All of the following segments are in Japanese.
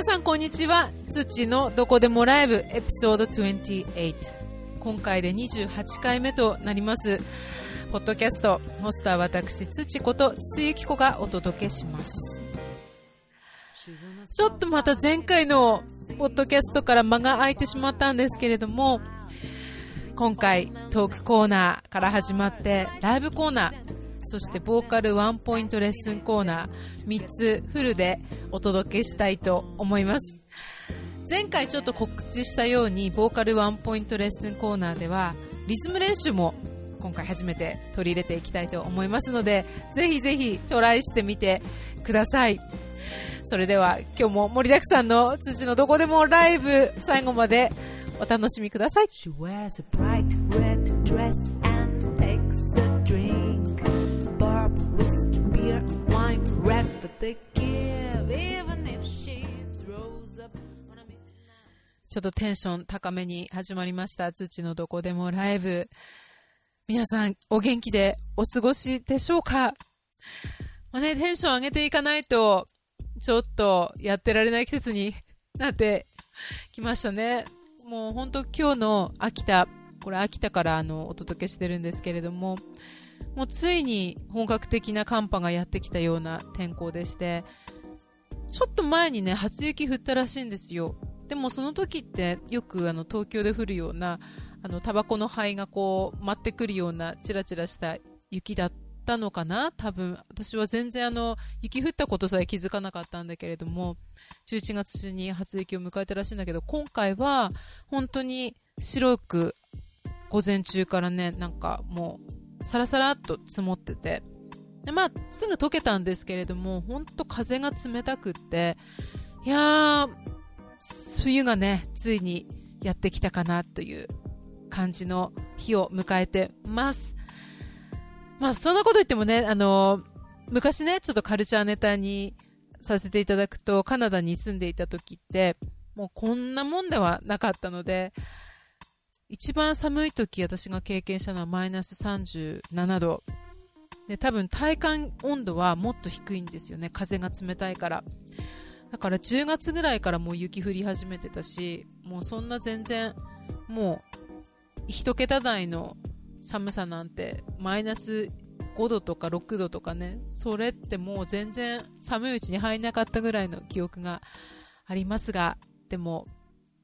皆さんこんにちは。土のどこでもライブエピソード28今回で28回目となります。ポッドキャストホスター私土こと筒ゆき子がお届けします。ちょっとまた前回のポッドキャストから間が空いてしまったんですけれども今回トークコーナーから始まってライブコーナーそしてボーカルワンポイントレッスンコーナー3つフルでお届けしたいと思います。前回ちょっと告知したようにボーカルワンポイントレッスンコーナーではリズム練習も今回初めて取り入れていきたいと思いますのでぜひぜひトライしてみてください。それでは今日も盛りだくさんの辻のどこでもライブ最後までお楽しみください。ちょっとテンション高めに始まりました。土のどこでもライブ。皆さんお元気でお過ごしでしょうか？まあね、テンション上げていかないとちょっとやってられない季節になってきましたね。もう本当今日の秋田、これ秋田からあのお届けしてるんですけれども、もうついに本格的な寒波がやってきたような天候でして、ちょっと前にね、初雪降ったらしいんですよ。でもその時ってよくあの東京で降るような、あのタバコの灰がこう舞ってくるようなチラチラした雪だったのかな？多分。私は全然あの、雪降ったことさえ気づかなかったんだけれども、11月中に初雪を迎えたらしいんだけど、今回は本当に白く午前中からね、なんかもうサラサラっと積もってて、でまあ、すぐ溶けたんですけれども、本当風が冷たくって、いやー、冬がね、ついにやってきたかなという感じの日を迎えてます。まあ、そんなこと言ってもね、あの、昔ね、ちょっとカルチャーネタにさせていただくと、カナダに住んでいた時って、もうこんなもんではなかったので、一番寒い時私が経験したのはマイナス37度。で、多分体感温度はもっと低いんですよね。風が冷たいから。だから10月ぐらいからもう雪降り始めてたし、もうそんな全然、もう、一桁台の寒さなんてマイナス5度とか6度とかねそれってもう全然寒いうちに入んなかったぐらいの記憶がありますがでも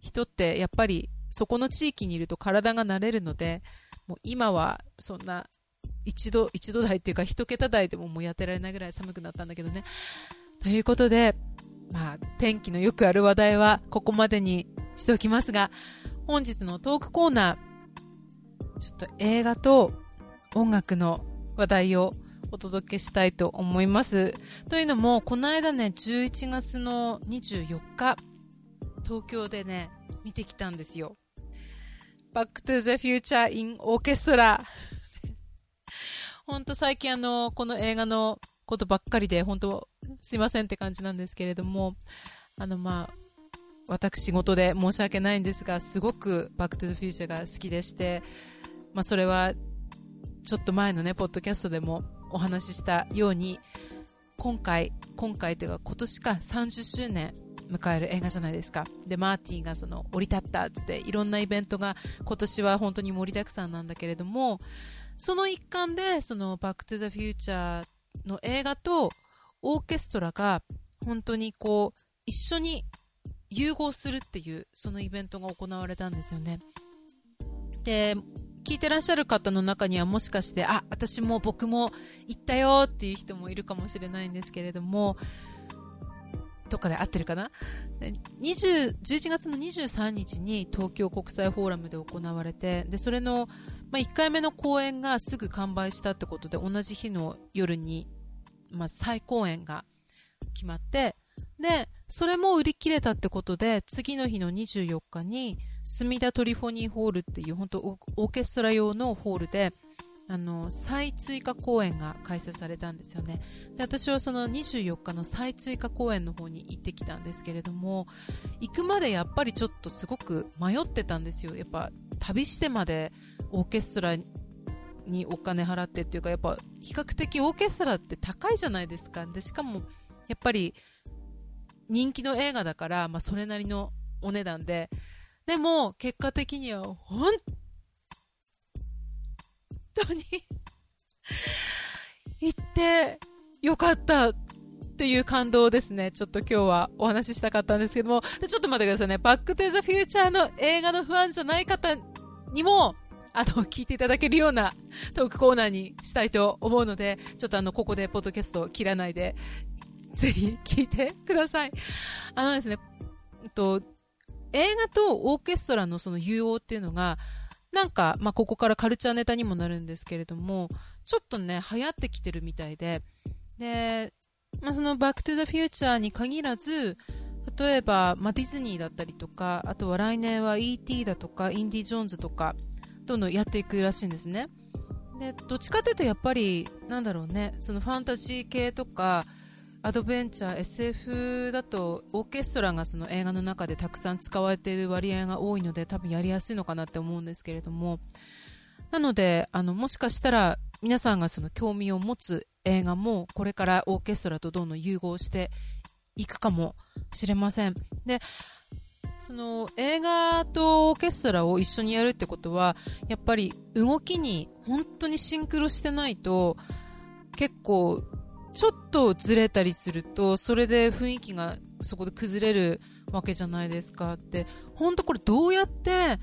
人ってやっぱりそこの地域にいると体が慣れるのでもう今はそんな1度1度台っていうか1桁台でももうやってられないぐらい寒くなったんだけどねということでまあ天気のよくある話題はここまでにしておきますが本日のトークコーナーちょっと映画と音楽の話題をお届けしたいと思います。というのも、この間ね、11月の24日、東京でね、見てきたんですよ。Back to the Future in Orchestra. ほんと最近あの、この映画のことばっかりで、本当すいませんって感じなんですけれども、あのまあ、私事で申し訳ないんですが、すごくバックトゥザフューチャーが好きでして、まあ、それはちょっと前のねポッドキャストでもお話ししたように今回今回というか今年か30周年迎える映画じゃないですか。でマーティンがその降り立ったっていろんなイベントが今年は本当に盛りだくさんなんだけれどもその一環でそのバックトゥザフューチャーの映画とオーケストラが本当にこう一緒に融合するっていうそのイベントが行われたんですよね。で聞いてらっしゃる方の中にはもしかして、あ、私も僕も行ったよっていう人もいるかもしれないんですけれども、どっかで合ってるかな？20 11月の23日に東京国際フォーラムで行われてでそれの、まあ、1回目の公演がすぐ完売したってことで同じ日の夜に、まあ、再公演が決まってでそれも売り切れたってことで次の日の24日に墨田トリフォニーホールっていう本当オーケストラ用のホールであの再追加公演が開催されたんですよね。で私はその24日の再追加公演の方に行ってきたんですけれども行くまでやっぱりちょっとすごく迷ってたんですよ。やっぱ旅してまでオーケストラにお金払ってっていうかやっぱ比較的オーケストラって高いじゃないですか。でしかもやっぱり人気の映画だから、まあ、それなりのお値段で、でも、結果的には、本当に行ってよかったっていう感動ですね。ちょっと今日はお話ししたかったんですけども、でちょっと待ってくださいね。バックトゥザフューチャーの映画の不安じゃない方にも、あの、聞いていただけるようなトークコーナーにしたいと思うので、ちょっとあの、ここでポッドキャストを切らないで、ぜひ聞いてください。あのですね、と、映画とオーケストラのその融合っていうのが、なんか、まあ、ここからカルチャーネタにもなるんですけれども、ちょっとね、流行ってきてるみたいで、で、まあ、そのバックトゥザフューチャーに限らず、例えば、まあ、ディズニーだったりとか、あとは来年は E.T. だとか、インディ・ジョーンズとか、どんどんやっていくらしいんですね。で、どっちかというとやっぱり、なんだろうね、そのファンタジー系とか、アドベンチャー、SF だとオーケストラがその映画の中でたくさん使われている割合が多いので多分やりやすいのかなって思うんですけれども。なのであのもしかしたら皆さんがその興味を持つ映画もこれからオーケストラとどんどん融合していくかもしれません。でその映画とオーケストラを一緒にやるってことはやっぱり動きに本当にシンクロしてないと結構ちょっとずれたりするとそれで雰囲気がそこで崩れるわけじゃないですかって。本当これどうやって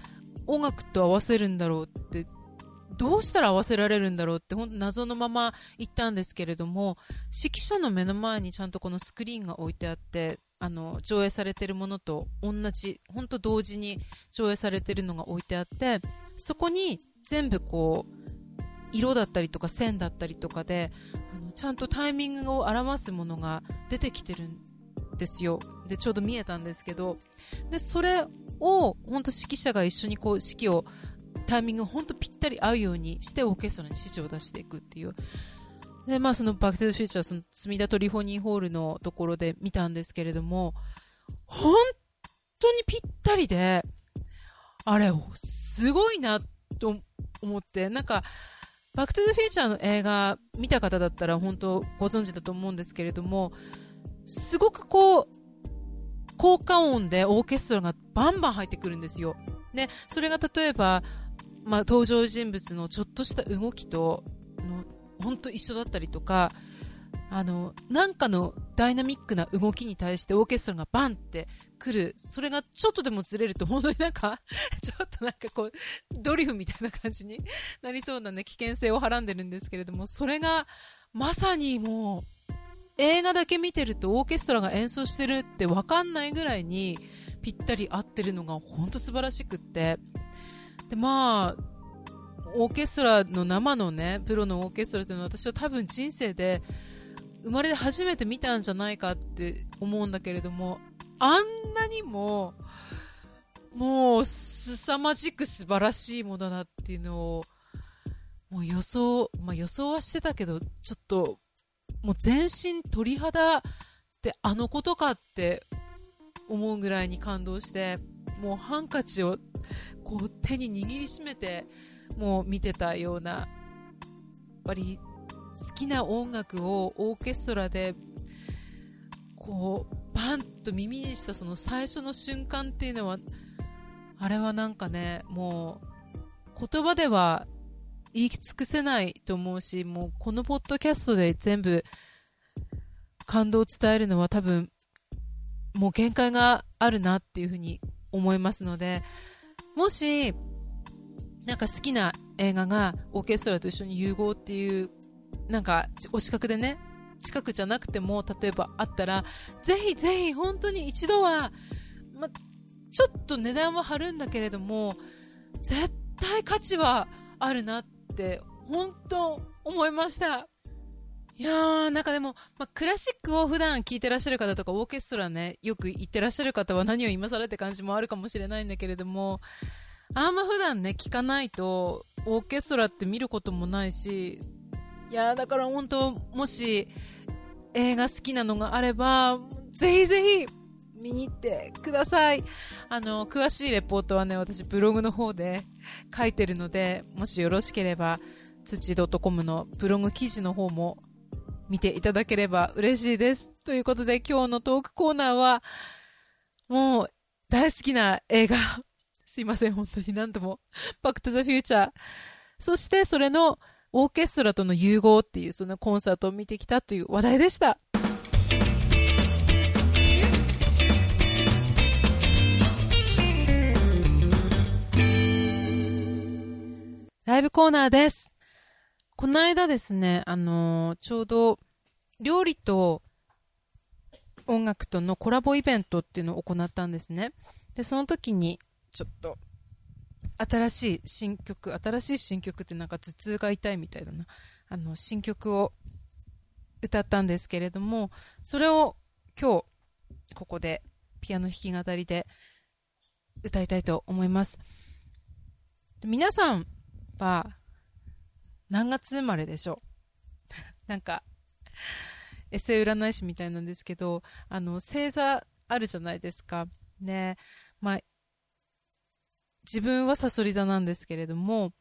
音楽と合わせるんだろうってどうしたら合わせられるんだろうって本当謎のまま行ったんですけれども指揮者の目の前にちゃんとこのスクリーンが置いてあってあの上映されてるものと同じ本当同時に上映されてるのが置いてあってそこに全部こう色だったりとか線だったりとかでちゃんとタイミングを表すものが出てきてるんですよ。でちょうど見えたんですけど。でそれを本当指揮者が一緒にこう指揮をタイミングを本当ぴったり合うようにしてオーケストラに指示を出していくっていう。でまあそのバック・トゥ・フューチャーその墨田トリフォニーホールのところで見たんですけれども本当にぴったりであれすごいなと思ってなんかバックトゥザフューチャーの映画見た方だったら本当ご存知だと思うんですけれども、すごくこう、効果音でオーケストラがバンバン入ってくるんですよ。で、それが例えば、まあ、登場人物のちょっとした動きと、の本当一緒だったりとか、あの、なんかのダイナミックな動きに対してオーケストラがバンって来る。それがちょっとでもずれると本当になんか ちょっとなんかこう、ドリフみたいな感じに なりそうなね、危険性をはらんでるんですけれども、それがまさにもう、映画だけ見てるとオーケストラが演奏してるってわかんないぐらいにぴったり合ってるのが本当素晴らしくって。で、まあ、オーケストラの生のね、プロのオーケストラっていうのは私は多分人生で生まれて初めて見たんじゃないかって思うんだけれどもあんなにももう凄まじく素晴らしいものだっていうのをもう予想、まあ、予想はしてたけどちょっともう全身鳥肌ってあのことかって思うぐらいに感動してもうハンカチをこう手に握りしめてもう見てたようなやっぱり好きな音楽をオーケストラでこうバンと耳にしたその最初の瞬間っていうのはあれはなんかねもう言葉では言い尽くせないと思うしもうこのポッドキャストで全部感動を伝えるのは多分もう限界があるなっていうふうに思いますのでもしなんか好きな映画がオーケストラと一緒に融合っていうなんかお近くでね近くじゃなくても例えばあったらぜひぜひ本当に一度は、ま、ちょっと値段は張るんだけれども絶対価値はあるなって本当思いました。いやーなんかでも、まクラシックを普段聴いてらっしゃる方とかオーケストラねよく行ってらっしゃる方は何を今更って感じもあるかもしれないんだけれどもあんま普段ね聞かないとオーケストラって見ることもないしいやだから本当もし映画好きなのがあればぜひぜひ見に行ってくださいあの詳しいレポートはね私ブログの方で書いてるのでもしよろしければ土 .com のブログ記事の方も見ていただければ嬉しいです。ということで今日のトークコーナーは、もう大好きな映画。すいません、本当に何度も。バックトゥザフューチャー。そしてそれのオーケストラとの融合っていうそのコンサートを見てきたという話題でした。ライブコーナーです。この間ですね、あのー、ちょうど料理と音楽とのコラボイベントっていうのを行ったんですね。で、その時にちょっと新しい新曲、新しい新曲ってなんか頭痛が痛いみたいだな。あの、新曲を歌ったんですけれども、それを今日ここでピアノ弾き語りで歌いたいと思います。皆さんは何月生まれでしょう？なんかエセ占い師みたいなんですけどあの星座あるじゃないですかねまあ自分はさそり座なんですけれども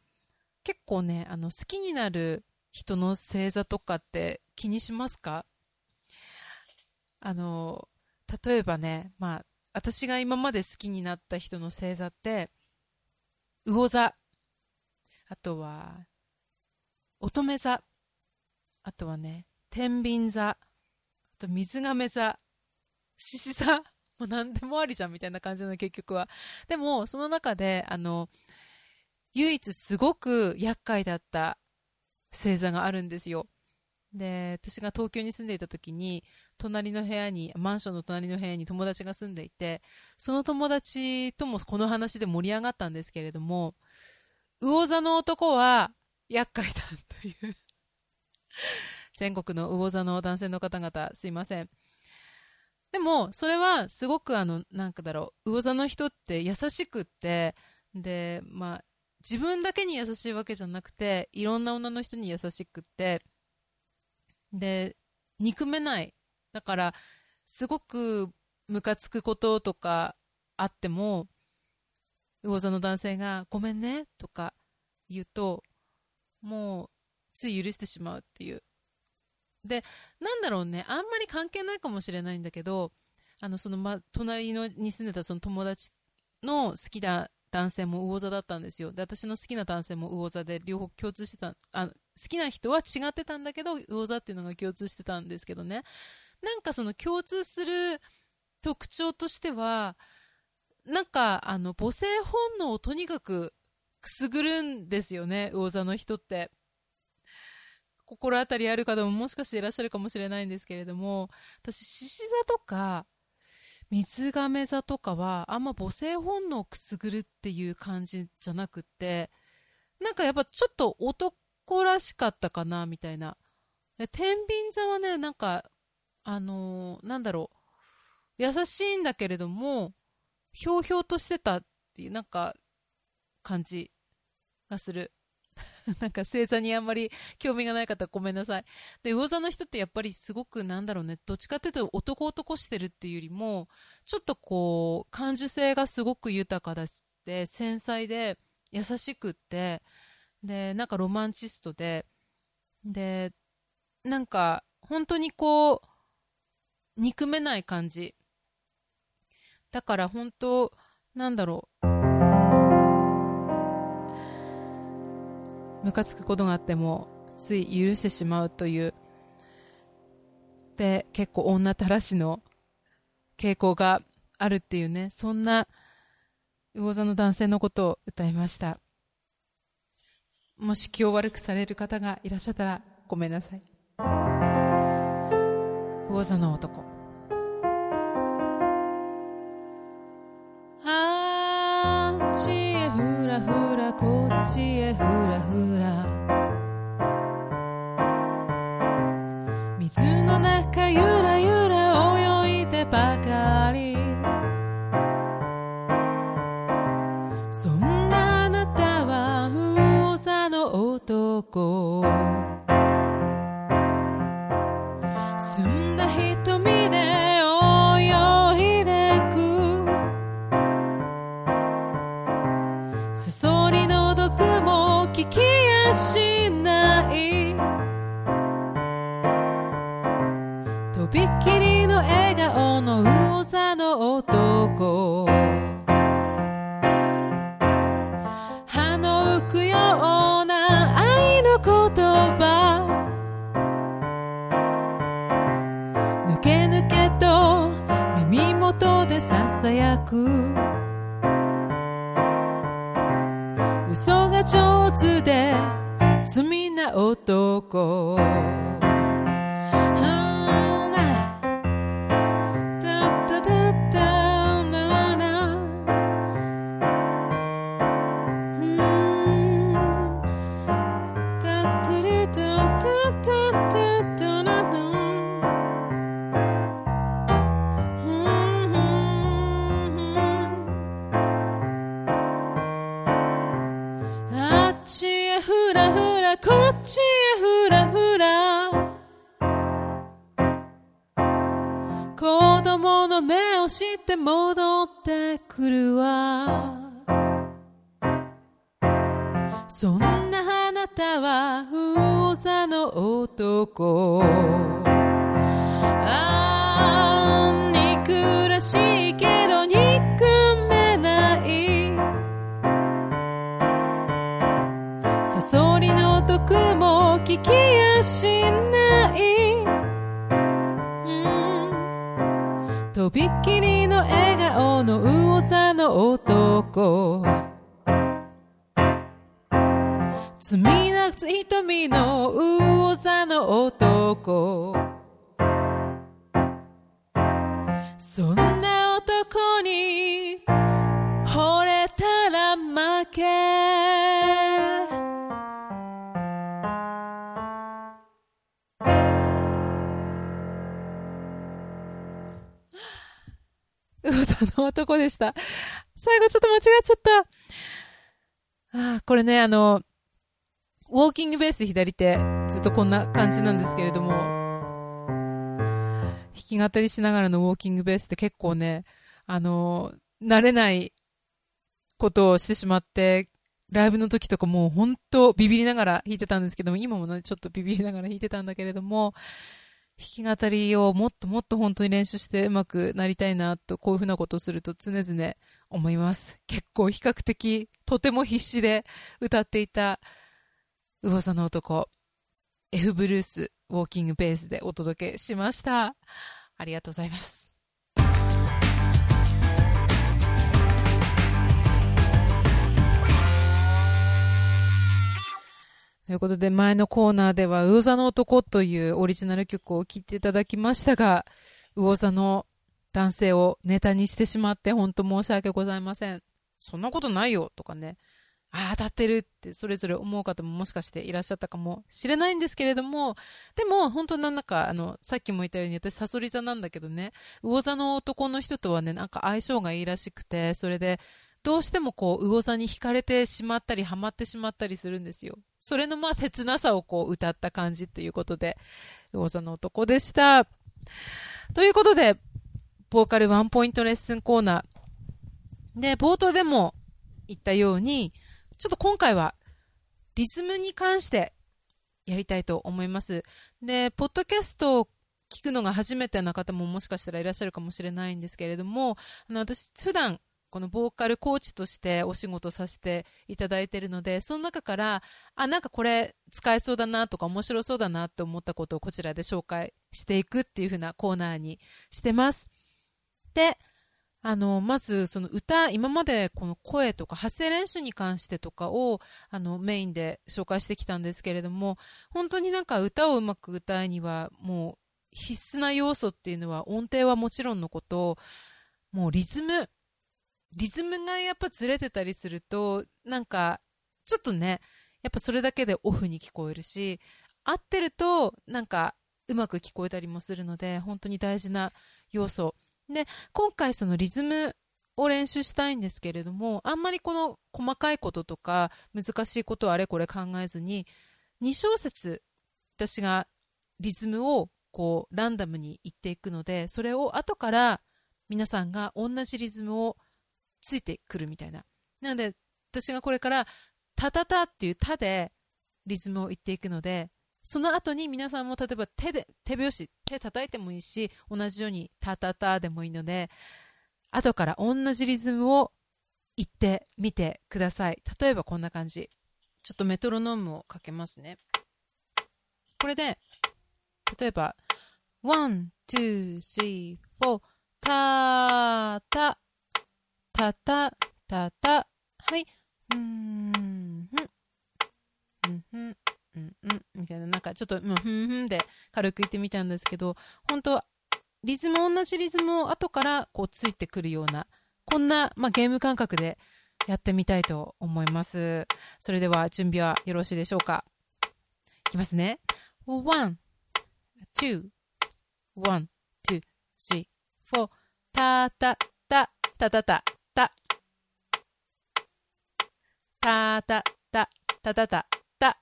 結構ねあの好きになる人の星座とかって気にしますか？あの例えばねまあ私が今まで好きになった人の星座って魚座。あとは乙女座。あとはね天秤座。あと水亀座。獅子座。もう何でもありじゃんみたいな感じの結局は。でもその中であの唯一すごく厄介だった星座があるんですよ。で私が東京に住んでいた時に隣の部屋にマンションの隣の部屋に友達が住んでいてその友達ともこの話で盛り上がったんですけれども魚座の男は厄介だという。全国の魚座の男性の方々すいません。でもそれはすごくあのなんかだろう魚座の人って優しくってでまあ自分だけに優しいわけじゃなくていろんな女の人に優しくってで憎めない。だからすごくムカつくこととかあっても魚座の男性が「ごめんね」とか言うともうつい許してしまうっていう。でなんだろうね。あんまり関係ないかもしれないんだけどあのその、ま、隣のに住んでたその友達の好きな男性も魚座だったんですよ。で私の好きな男性も魚座で両方共通してたあ好きな人は違ってたんだけど魚座っていうのが共通してたんですけどね。なんかその共通する特徴としてはなんかあの母性本能をとにかくくすぐるんですよね魚座の人って。心当たりある方ももしかしていらっしゃるかもしれないんですけれども私獅子座とか水亀座とかはあんま母性本能をくすぐるっていう感じじゃなくってなんかやっぱちょっと男らしかったかなみたいな。で天秤座はねなんかあのー、なんだろう。優しいんだけれどもひょうひょうとしてたっていうなんか感じがする。なんか星座にあんまり興味がない方はごめんなさい。で魚座の人ってやっぱりすごくなんだろうね。どっちかっていうと男男してるっていうよりもちょっとこう感受性がすごく豊かだって繊細で優しくってでなんかロマンチストででなんか本当にこう憎めない感じ。だから本当なんだろう。ムカつくことがあってもつい許してしまうという。で結構女たらしの傾向があるっていうね。そんな魚座の男性のことを歌いました。もし気を悪くされる方がいらっしゃったらごめんなさい。魚座の男。こっ街へふらふら。け抜けと耳元でささやく。嘘が上手で罪な男。戻ってくるわ。そんなあなたは魚座の男。ああ憎らしいけど憎めない。サソリの毒も聞きやしない、びっきりの笑顔の魚座の男。罪なく瞳の魚座の男。そんな男に嘘の男でした。最後ちょっと間違っちゃった。ああ、これね、あの、ウォーキングベース左手、ずっとこんな感じなんですけれども、弾き語りしながらのウォーキングベースって結構ね、あの、慣れないことをしてしまって、ライブの時とかもう本当ビビりながら弾いてたんですけども、今もね、ちょっとビビりながら弾いてたんだけれども、弾き語りをもっともっと本当に練習してうまくなりたいなと、こういうふうなことをすると常々思います。結構比較的とても必死で歌っていた魚座の男、F ブルースウォーキングベースでお届けしました。ありがとうございます。ということで、前のコーナーでは、魚座の男というオリジナル曲を聴いていただきましたが、魚座の男性をネタにしてしまって、本当申し訳ございません。そんなことないよとかね、ああ、当たってるってそれぞれ思う方ももしかしていらっしゃったかもしれないんですけれども、でも本当なんだか、あの、さっきも言ったように私サソリ座なんだけどね、魚座の男の人とはね、なんか相性がいいらしくて、それで、どうしてもこう、魚座に惹かれてしまったり、ハマってしまったりするんですよ。それのまあ切なさをこう歌った感じということで、魚座の男でした。ということで、ボーカルワンポイントレッスンコーナー。で、冒頭でも言ったように、ちょっと今回はリズムに関してやりたいと思います。で、ポッドキャストを聞くのが初めてな方ももしかしたらいらっしゃるかもしれないんですけれども、あの私、普段このボーカルコーチとしてお仕事させていただいているので、その中から、あ、なんかこれ使えそうだなとか面白そうだなと思ったことをこちらで紹介していくっていう風なコーナーにしてます。で、あの、まずその歌、今までこの声とか発声練習に関してとかをあのメインで紹介してきたんですけれども、本当になんか歌をうまく歌うにはもう必須な要素っていうのは音程はもちろんのこと、もうリズム、リズムがやっぱずれてたりすると、なんか、ちょっとね、やっぱそれだけでオフに聞こえるし、合ってると、なんか、うまく聞こえたりもするので、本当に大事な要素。で、今回そのリズムを練習したいんですけれども、あんまりこの細かいこととか、難しいことをあれこれ考えずに、2小節、私がリズムをこう、ランダムに言っていくので、それを後から皆さんが同じリズムをついてくるみたいな。なので、私がこれから、タタタっていうタでリズムを言っていくので、その後に皆さんも例えば手で、手拍子、手叩いてもいいし、同じようにタタタでもいいので、後から同じリズムを言ってみてください。例えばこんな感じ。ちょっとメトロノームをかけますね。これで、例えば、one, two, three, four, たた、たた、たた、はい、うん、ふん、うん、ふん、うん、うん、みたいな、なんかちょっと、うん、ふんふんで軽く言ってみたんですけど、本当リズム、同じリズムを後からこうついてくるような、こんな、まあ、ゲーム感覚でやってみたいと思います。それでは準備はよろしいでしょうか？いきますね。one, two, one, two, three, four, たたたたたたた。たたたたたたた。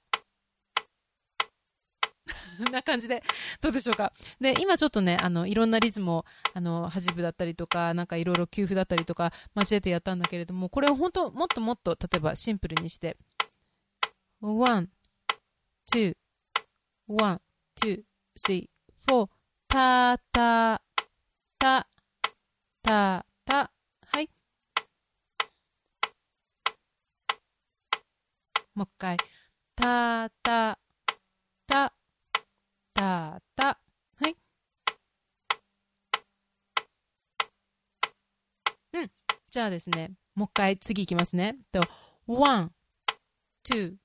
な感じで、どうでしょうか。で、今ちょっとね、あの、いろんなリズムを、あの、端部だったりとか、なんかいろいろ給付だったりとか、交えてやったんだけれども、これを本当、もっともっと、例えばシンプルにして、one, two, one, two, three, four, たたた。もう一回。たたたたた。はい。うん。じゃあですねもう一回次いきますね。と one two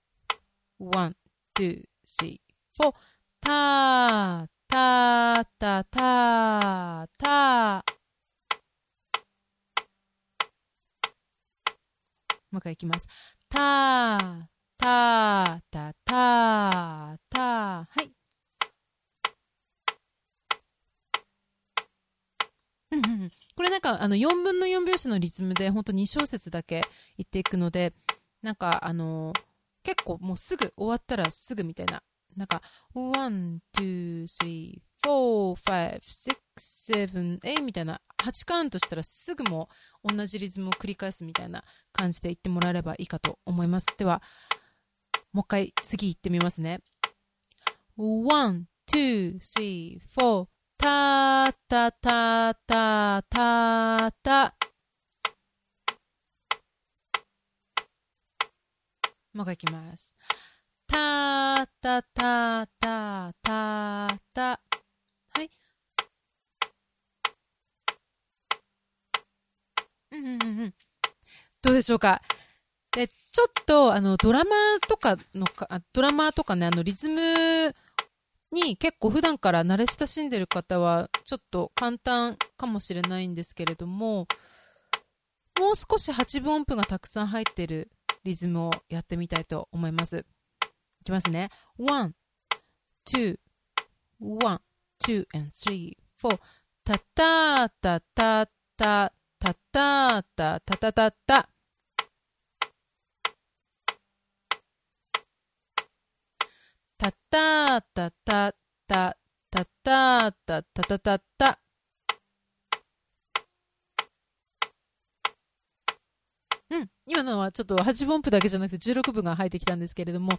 one two three four たたたたた。もう一回いきます。たたたたたはい。これなんかあの4分の4拍子のリズムで本当2小節だけ言っていくのでなんかあの結構もうすぐ終わったらすぐみたいななんか、1、2、3、4、5、6、7、8みたいな、8カウントしたらすぐも同じリズムを繰り返すみたいな感じで言ってもらえればいいかと思います。では、もう一回次行ってみますね。1、2、3、4、たたたたたた。もう一回いきます。たたたたたたはいうんうんうんどうでしょうか？ちょっとあのドラマとかのかドラマとかねあのリズムに結構普段から慣れ親しんでる方はちょっと簡単かもしれないんですけれどももう少し8分音符がたくさん入ってるリズムをやってみたいと思います。いきますね。one, two, one, two, and three, four. たたたたたたたたたたたた。たたたたたたたたたたたた。うん。今のはちょっと8分音符だけじゃなくて16分が入ってきたんですけれども、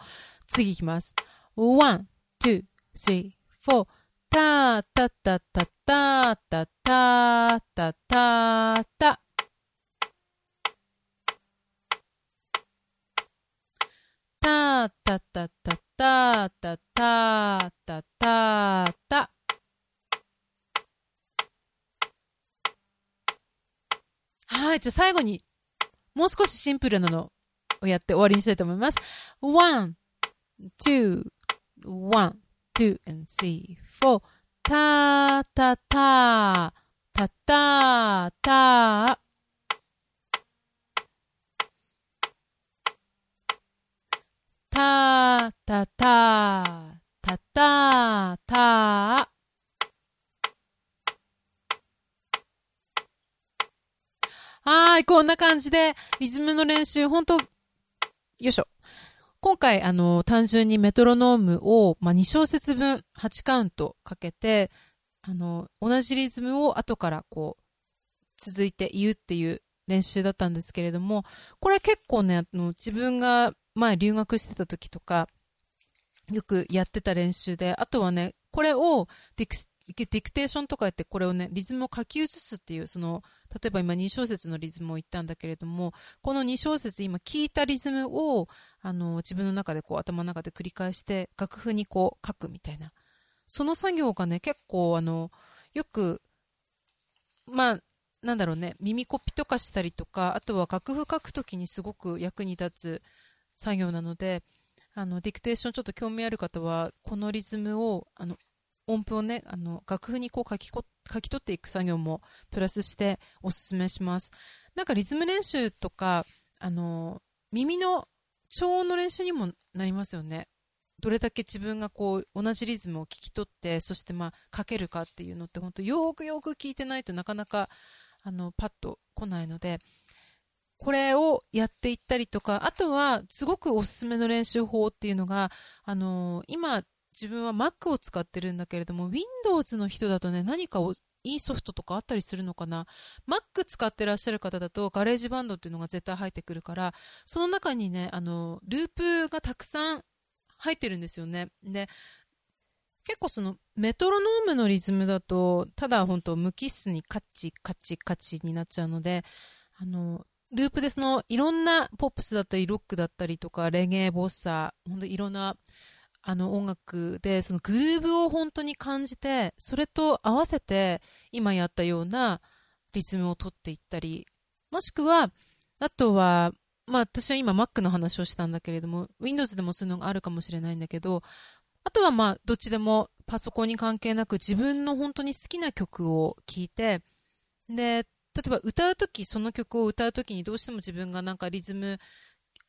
次いきます。1、2、3、4。たたたたたたたたたた。たたたたたたたたたた。はい、じゃあ最後にもう少しシンプルなのをやって終わりにしたいと思います。one, two, one, two, and three, four. たたたたたたたたたたたたはい、こんな感じで、リズムの練習、本当よいしょ。今回、あの、単純にメトロノームを、まあ、2小節分8カウントかけて、あの、同じリズムを後からこう、続いて言うっていう練習だったんですけれども、これ結構ね、あの、自分が前留学してた時とか、よくやってた練習で、あとはね、これをディクディクテーションとか言ってこれをね、リズムを書き写すっていう、その、例えば今2小節のリズムを言ったんだけれども、この2小節今聞いたリズムを、あの、自分の中でこう頭の中で繰り返して楽譜にこう書くみたいな。その作業がね、結構あの、よく、まあ、なんだろうね、耳コピとかしたりとか、あとは楽譜書くときにすごく役に立つ作業なので、あのディクテーションちょっと興味ある方はこのリズムをあの音符をねあの楽譜にこう書きこ書き取っていく作業もプラスしておすすめします。なんかリズム練習とかあの耳の超音の練習にもなりますよね。どれだけ自分がこう同じリズムを聞き取ってそしてまあ書けるかっていうのって本当よくよく聞いてないとなかなかあのパッと来ないのでこれをやっていったりとか、あとはすごくおすすめの練習法っていうのが、あのー、今自分は Mac を使ってるんだけれども、Windows の人だとね、何かいいソフトとかあったりするのかな ?Mac 使ってらっしゃる方だと、ガレージバンドっていうのが絶対入ってくるから、その中にね、あの、ループがたくさん入ってるんですよね。で、結構そのメトロノームのリズムだと、ただ本当無機質にカッチカチカチになっちゃうので、あの、ループでそのいろんなポップスだったりロックだったりとかレゲエボッサー本当いろんなあの音楽でそのグルーブを本当に感じてそれと合わせて今やったようなリズムを取っていったりもしくはあとはまあ私は今 Mac の話をしたんだけれども Windows でもそういうのがあるかもしれないんだけどあとはまあどっちでもパソコンに関係なく自分の本当に好きな曲を聴いてで例えば歌う時その曲を歌う時にどうしても自分がなんかリズム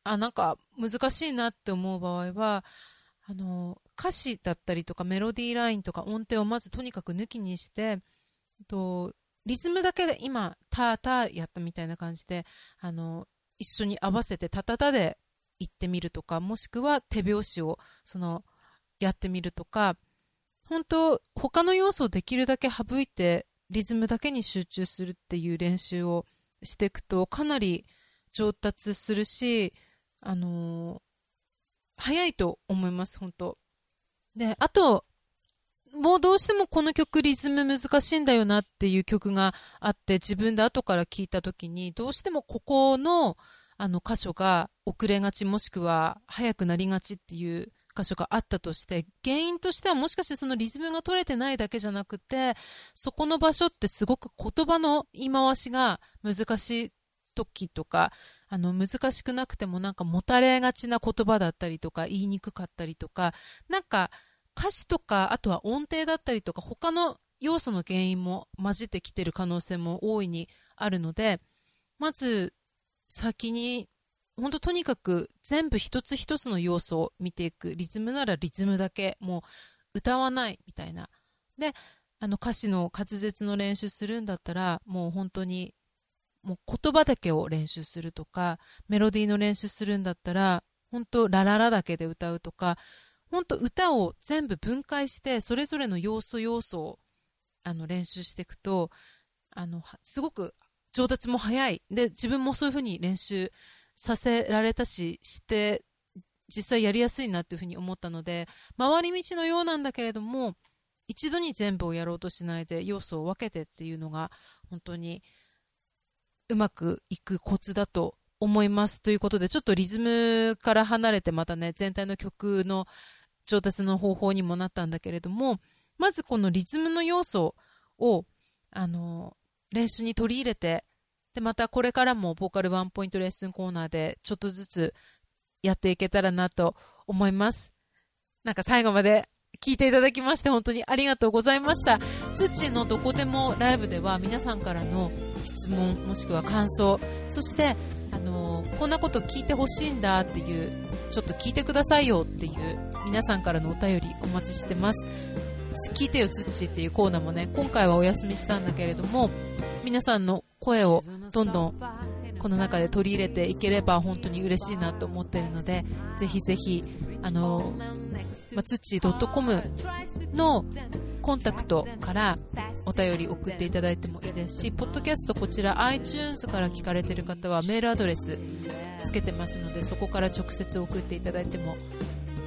あなんか難しいなって思う場合はあの歌詞だったりとかメロディーラインとか音程をまずとにかく抜きにしてとリズムだけで今「ターター」やったみたいな感じであの一緒に合わせて「タタタ」で言ってみるとかもしくは手拍子をそのやってみるとか本当他の要素をできるだけ省いてリズムだけに集中するっていう練習をしていくとかなり上達するし、あのー、早いと思います、本当。で、あと、もうどうしてもこの曲リズム難しいんだよなっていう曲があって自分で後から聞いた時にどうしてもここのあの箇所が遅れがちもしくは速くなりがちっていう箇所があったとして原因としてはもしかしてそのリズムが取れてないだけじゃなくてそこの場所ってすごく言葉の言い回しが難しい時とかあの難しくなくてもなんかもたれがちな言葉だったりとか言いにくかったりとかなんか歌詞とかあとは音程だったりとか他の要素の原因も混じってきてる可能性も大いにあるのでまず先に本当とにかく全部一つ一つの要素を見ていくリズムならリズムだけもう歌わないみたいな。であの歌詞の滑舌の練習するんだったらもう本当にもう言葉だけを練習するとかメロディーの練習するんだったら本当ラララだけで歌うとか本当歌を全部分解してそれぞれの要素要素をあの練習していくとあのすごく上達も早い。で自分もそういうふうに練習させられたしして実際やりやすいなっていうふうに思ったので回り道のようなんだけれども一度に全部をやろうとしないで要素を分けてっていうのが本当にうまくいくコツだと思いますということでちょっとリズムから離れてまたね全体の曲の上達の方法にもなったんだけれどもまずこのリズムの要素をあの練習に取り入れてで、またこれからもボーカルワンポイントレッスンコーナーでちょっとずつやっていけたらなと思います。なんか最後まで聞いていただきまして本当にありがとうございました。ツッチのどこでもライブでは皆さんからの質問もしくは感想、そしてあのー、こんなこと聞いてほしいんだっていう、ちょっと聞いてくださいよっていう皆さんからのお便りお待ちしてます。聞いてよツッチっていうコーナーもね、今回はお休みしたんだけれども、皆さんの声をどんどんこの中で取り入れていければ本当に嬉しいなと思っているのでぜひぜひあのまつち .com のコンタクトからお便り送っていただいてもいいですし、ポッドキャストこちら iTunes から聞かれている方はメールアドレスつけてますので、そこから直接送っていただいても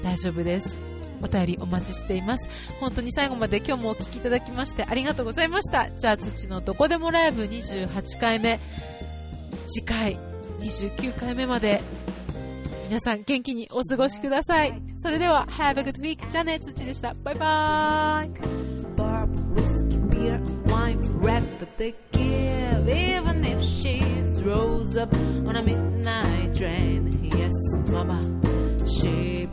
大丈夫です。お便りお待ちしています。本当に最後まで今日もお聴きいただきましてありがとうございました。じゃあ、土のどこでもライブ28回目、次回29回目まで、皆さん元気にお過ごしください。それでは、Have a good week! じゃね、土でした。バイバーイ Mama, she